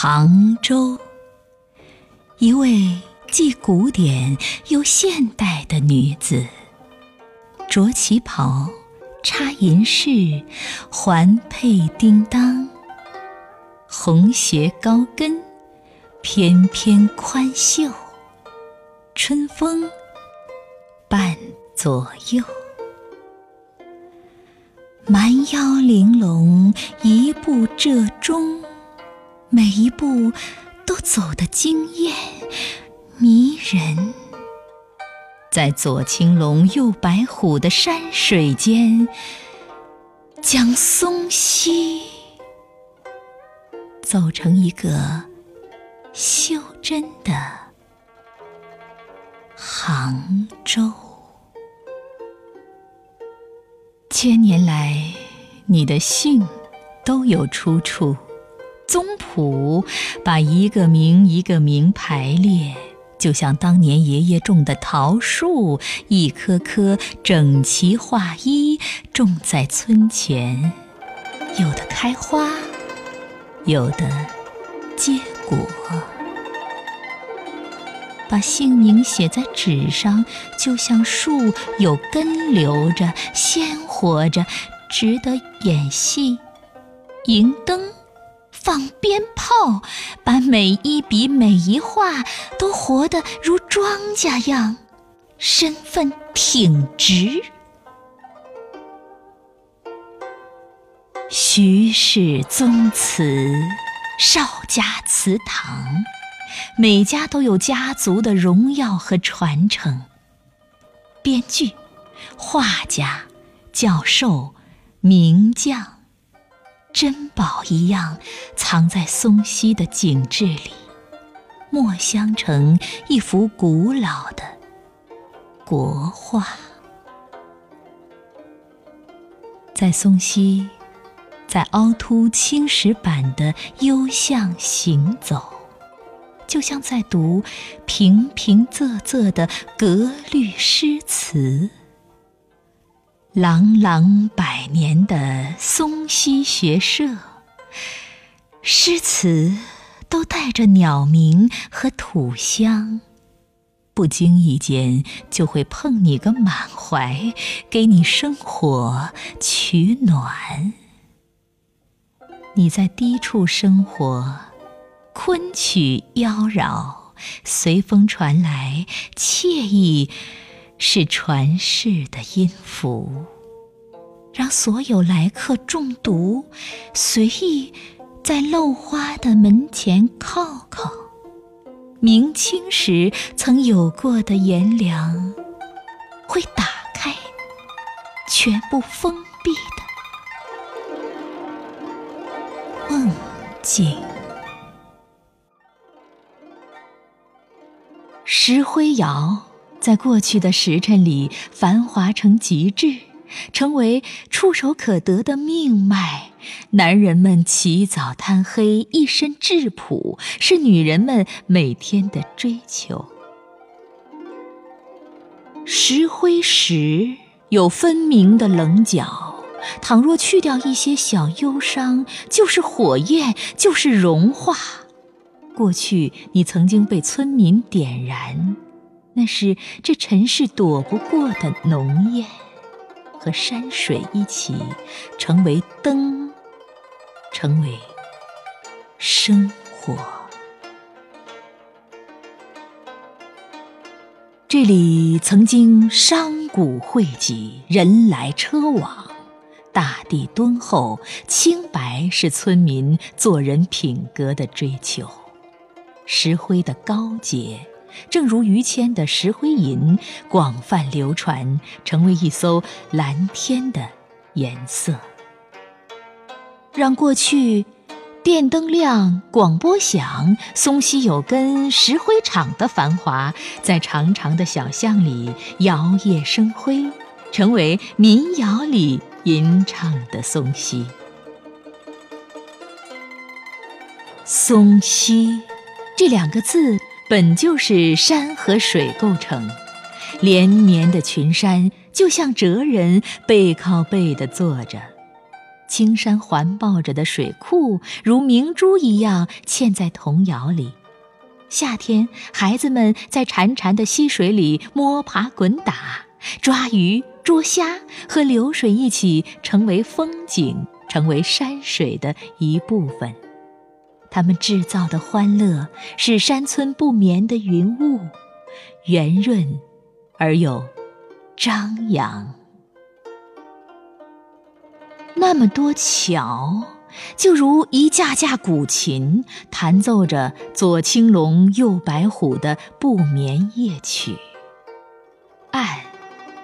杭州，一位既古典又现代的女子，着旗袍，插银饰，环佩叮当，红鞋高跟，翩翩宽袖，春风伴左右，蛮腰玲珑，一步折中。每一步都走得惊艳迷人，在左青龙右白虎的山水间，将松溪走成一个袖珍的杭州。千年来，你的姓都有出处。宗谱把一个名一个名排列，就像当年爷爷种的桃树，一棵棵整齐划一种在村前，有的开花，有的结果。把姓名写在纸上，就像树有根留着，鲜活着，值得演戏、迎灯。放鞭炮，把每一笔每一画都活得如庄稼样，身份挺直。徐氏宗祠，邵家祠堂，每家都有家族的荣耀和传承。编剧、画家、教授、名将。珍宝一样藏在松溪的景致里，墨香成一幅古老的国画。在松溪，在凹凸青石板的幽巷行走，就像在读平平仄仄的格律诗词。朗朗百年的松溪学社，诗词都带着鸟鸣和土香，不经意间就会碰你个满怀，给你生火取暖。你在低处生活，昆曲妖娆，随风传来，惬意。是传世的音符，让所有来客中毒，随意在漏花的门前靠靠。明清时曾有过的炎凉，会打开，全部封闭的梦境。石灰窑。在过去的时辰里，繁华成极致，成为触手可得的命脉。男人们起早贪黑，一身质朴，是女人们每天的追求。石灰石有分明的棱角，倘若去掉一些小忧伤，就是火焰，就是融化。过去，你曾经被村民点燃。那是这尘世躲不过的浓烟，和山水一起，成为灯，成为生活。这里曾经商贾汇集，人来车往，大地敦厚，清白是村民做人品格的追求，石灰的高洁。正如于谦的石灰吟广泛流传，成为一艘蓝天的颜色，让过去电灯亮、广播响、松溪有根石灰厂的繁华，在长长的小巷里摇曳生辉，成为民谣里吟唱的松溪。松溪这两个字。本就是山和水构成，连绵的群山就像哲人背靠背的坐着，青山环抱着的水库，如明珠一样嵌在童谣里。夏天，孩子们在潺潺的溪水里摸爬滚打，抓鱼、捉虾，和流水一起成为风景，成为山水的一部分。他们制造的欢乐，是山村不眠的云雾，圆润而又张扬。那么多桥，就如一架架古琴，弹奏着左青龙右白虎的不眠夜曲。岸，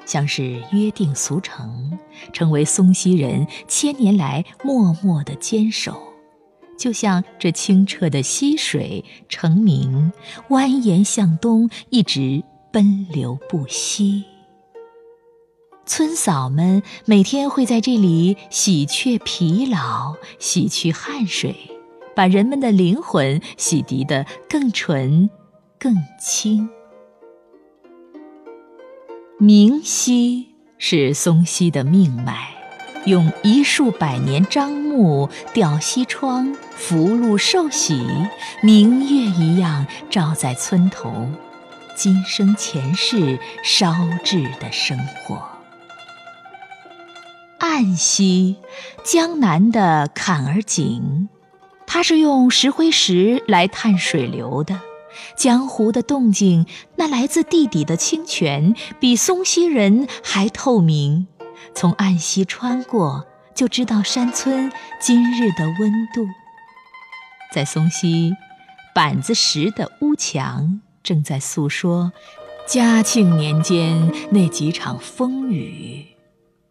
像是约定俗成，成为松溪人千年来默默的坚守。就像这清澈的溪水，澄明蜿蜒向东，一直奔流不息。村嫂们每天会在这里洗却疲劳，洗去汗水，把人们的灵魂洗涤得更纯、更清。明溪是松溪的命脉，用一树百年樟木吊西窗，福禄寿喜，明月一样照在村头，今生前世烧制的生活。岸溪，江南的坎儿井，它是用石灰石来探水流的。江湖的动静，那来自地底的清泉，比松溪人还透明。从岸溪穿过，就知道山村今日的温度。在松溪，板子石的屋墙正在诉说嘉庆年间那几场风雨。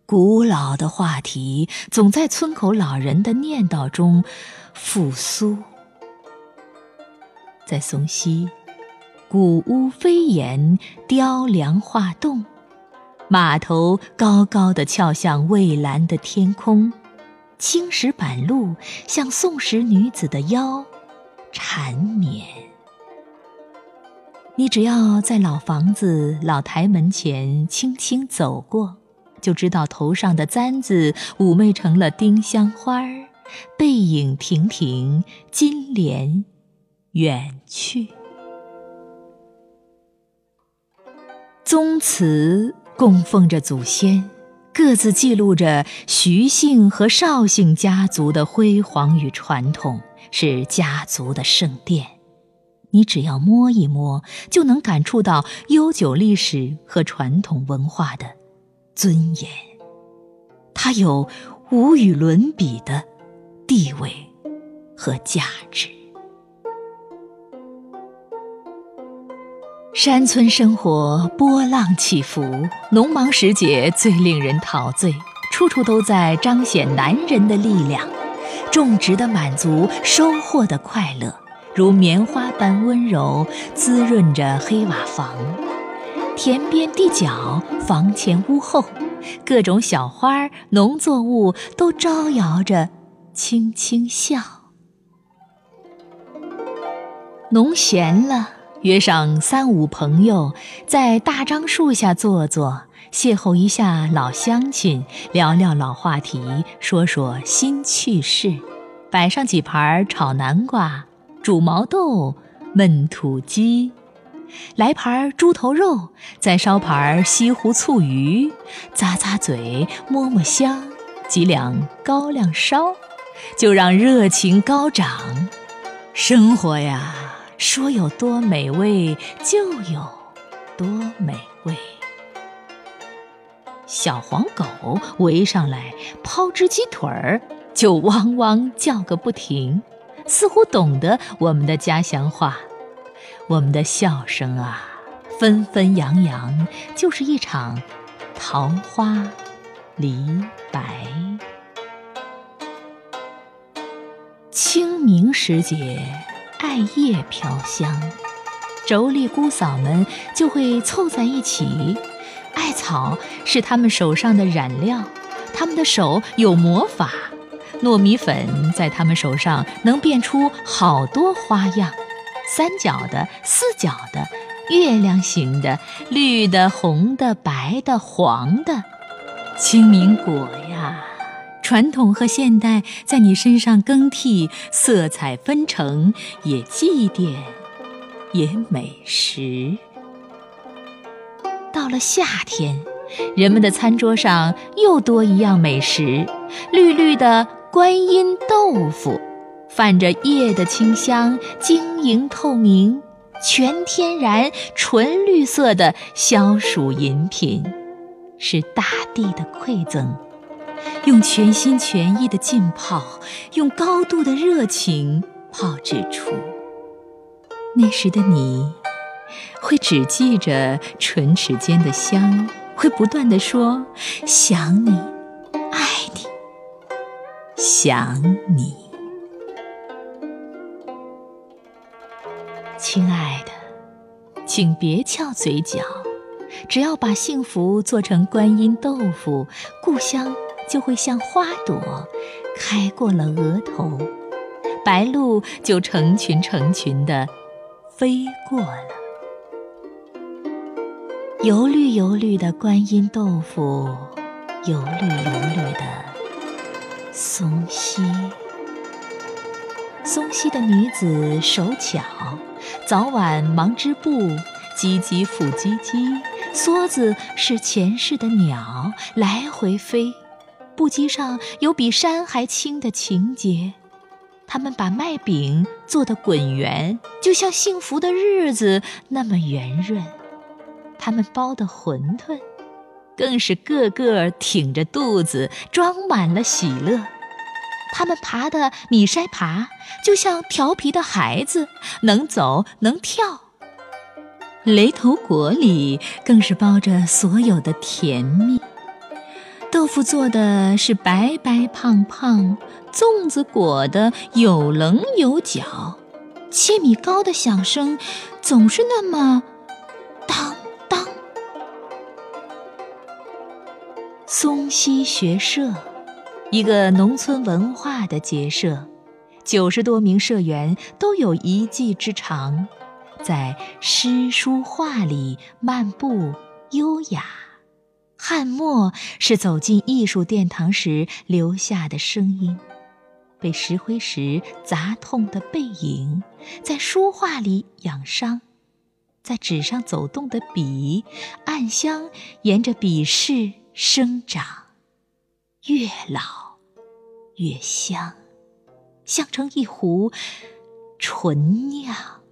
古老的话题总在村口老人的念叨中复苏。在松溪，古屋飞檐，雕梁画栋，码头高高的翘向蔚蓝的天空，青石板路像宋时女子的腰，缠绵。你只要在老房子、老台门前轻轻走过。就知道头上的簪子妩媚成了丁香花儿，背影亭亭，金莲远去。宗祠供奉着祖先，各自记录着徐姓和邵姓家族的辉煌与传统，是家族的圣殿。你只要摸一摸，就能感触到悠久历史和传统文化的。尊严，它有无与伦比的地位和价值。山村生活波浪起伏，农忙时节最令人陶醉，处处都在彰显男人的力量。种植的满足，收获的快乐，如棉花般温柔，滋润着黑瓦房。田边地角，房前屋后，各种小花、农作物都招摇着，轻轻笑。农闲了，约上三五朋友，在大樟树下坐坐，邂逅一下老乡亲，聊聊老话题，说说新趣事，摆上几盘炒南瓜、煮毛豆、焖土鸡。来盘猪头肉，再烧盘西湖醋鱼，咂咂嘴，摸摸香，几两高粱烧，就让热情高涨。生活呀，说有多美味，就有多美味。小黄狗围上来，抛只鸡腿儿，就汪汪叫个不停，似乎懂得我们的家乡话。我们的笑声啊，纷纷扬扬，就是一场桃花离白。清明时节，艾叶飘香，妯娌姑嫂们就会凑在一起。艾草是他们手上的染料，他们的手有魔法，糯米粉在他们手上能变出好多花样。三角的、四角的、月亮形的、绿的、红的、白的、黄的，清明果呀，传统和现代在你身上更替，色彩纷呈，也祭奠，也美食。到了夏天，人们的餐桌上又多一样美食——绿绿的观音豆腐，泛着叶的清香，晶莹透明，全天然、纯绿色的消暑饮品，是大地的馈赠。用全心全意的浸泡，用高度的热情泡制出。那时的你，会只记着唇齿间的香，会不断的说想你，爱你，想你。亲爱的，请别翘嘴角，只要把幸福做成观音豆腐，故乡。就会像花朵开过了额头，白鹭就成群成群的飞过了。油绿油绿的观音豆腐，油绿油绿的松溪。松溪的女子手巧，早晚忙织布，唧唧复唧唧。梭子是前世的鸟，来回飞。布机上有比山还轻的情节，他们把麦饼做得滚圆，就像幸福的日子那么圆润。他们包的馄饨，更是个个挺着肚子，装满了喜乐。他们爬的米筛爬，就像调皮的孩子，能走能跳。雷头果里更是包着所有的甜蜜。豆腐做的是白白胖胖，粽子裹的有棱有角，切米糕的响声总是那么当当。松溪学社，一个农村文化的结社，九十多名社员都有一技之长，在诗书画里漫步优雅。汉墨是走进艺术殿堂时留下的声音，被石灰石砸痛的背影，在书画里养伤，在纸上走动的笔，暗香沿着笔势生长，越老越香，香成一壶醇酿。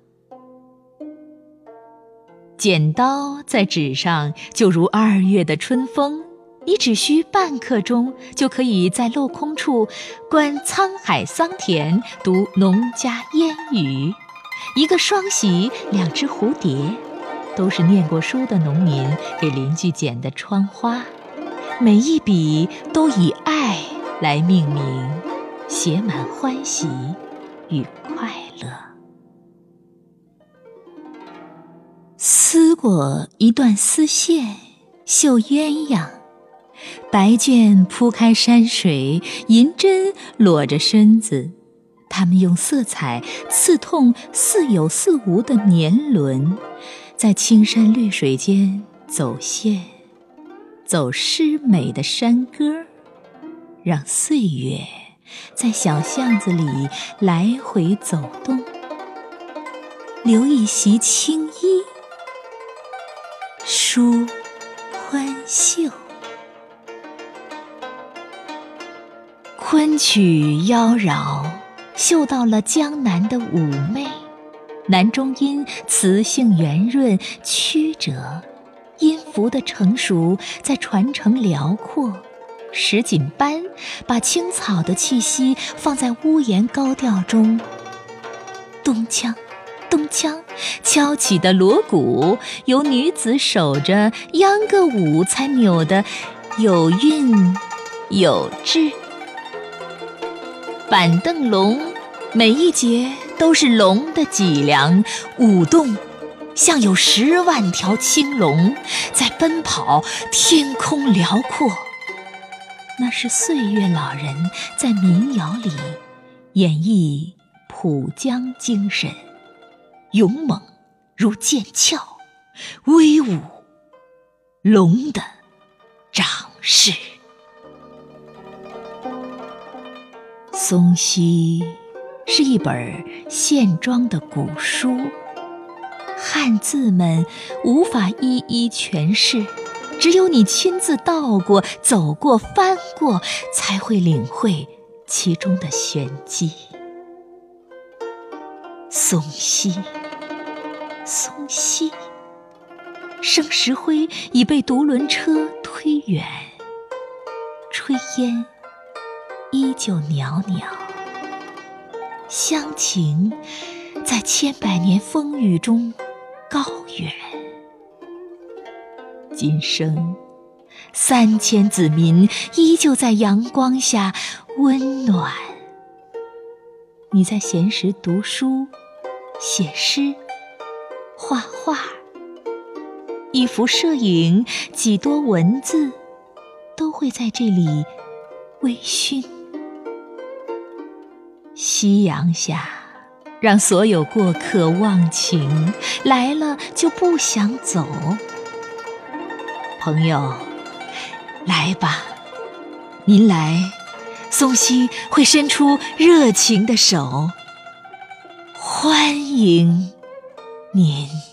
剪刀在纸上就如二月的春风，你只需半刻钟，就可以在镂空处观沧海桑田，读农家烟雨。一个双喜，两只蝴蝶，都是念过书的农民给邻居剪的窗花。每一笔都以爱来命名，写满欢喜与快乐撕过一段丝线，绣鸳鸯，白绢铺开山水，银针裸着身子。他们用色彩刺痛似有似无的年轮，在青山绿水间走线，走诗美的山歌，让岁月在小巷子里来回走动，留一袭青衣。舒宽袖，昆曲妖娆，嗅到了江南的妩媚。男中音磁性圆润曲折，音符的成熟在传承辽阔。石锦班把青草的气息放在屋檐高调中，东腔。东腔敲起的锣鼓，由女子守着秧歌舞才扭得有韵有致。板凳龙，每一节都是龙的脊梁，舞动像有十万条青龙在奔跑，天空辽阔。那是岁月老人在民谣里演绎浦江精神。勇猛如剑鞘，威武龙的掌势。松溪是一本线装的古书，汉字们无法一一诠释，只有你亲自到过、走过、翻过，才会领会其中的玄机。松溪，松溪，生石灰已被独轮车推远，炊烟依旧袅袅，乡情在千百年风雨中高远。今生三千子民依旧在阳光下温暖。你在闲时读书。写诗、画画，一幅摄影，几多文字，都会在这里微醺。夕阳下，让所有过客忘情，来了就不想走。朋友，来吧，您来，松溪会伸出热情的手。欢迎您。